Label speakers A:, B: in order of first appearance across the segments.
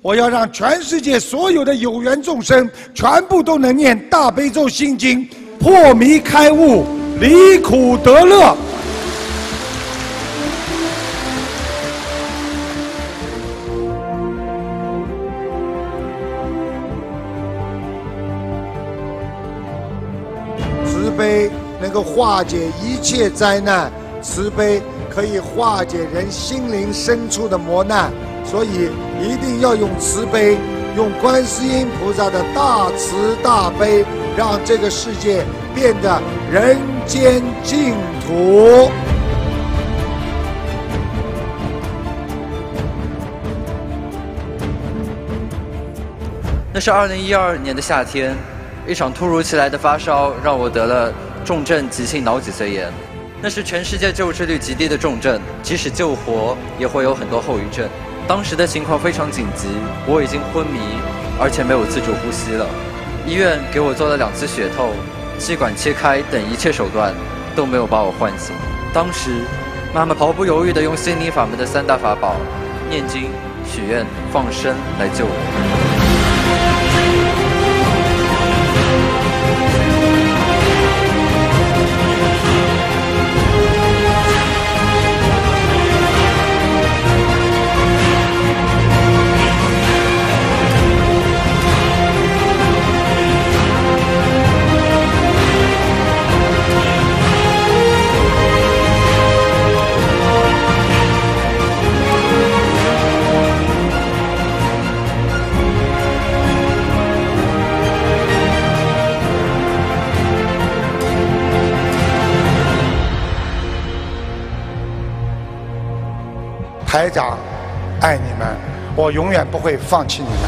A: 我要让全世界所有的有缘众生，全部都能念大悲咒心经，破迷开悟，离苦得乐。慈悲能够化解一切灾难，慈悲可以化解人心灵深处的磨难，所以一定要用慈悲，用观世音菩萨的大慈大悲，让这个世界变得人间净土。
B: 那是二零一二年的夏天，一场突如其来的发烧让我得了重症急性脑脊髓炎。那是全世界救治率极低的重症，即使救活也会有很多后遗症。当时的情况非常紧急，我已经昏迷，而且没有自主呼吸了。医院给我做了两次血透、气管切开等一切手段，都没有把我唤醒。当时，妈妈毫不犹豫地用心灵法门的三大法宝——念经、许愿、放生来救我。
A: 台长，爱你们，我永远不会放弃你们。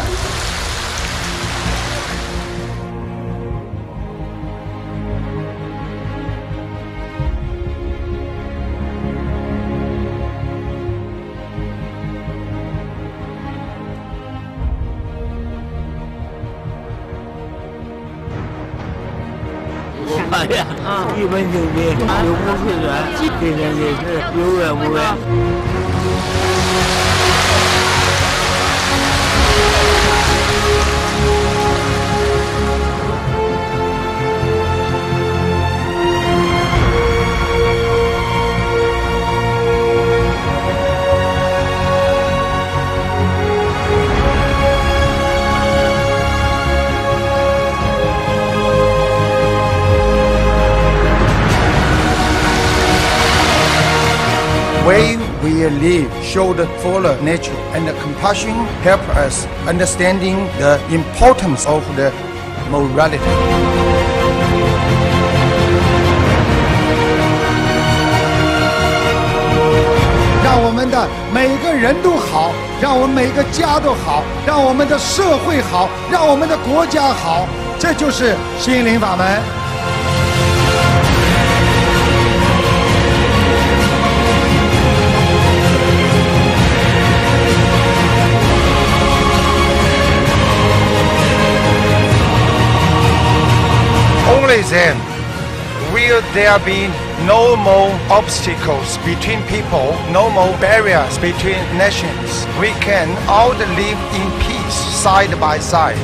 C: 我发现一本正经，有五十转，今天也是有缘无缘。
A: When we live, show the fuller nature and compassion, help us understanding the importance of the morality. 让我们的每个人都好，让我们每个家都好，让我们的社会好，让我们的国家好，这就是心灵法门。
D: Then will there be no more obstacles between people, no more barriers between nations. We can all live in peace side by side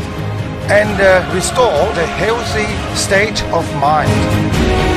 D: and uh, restore the healthy state of mind.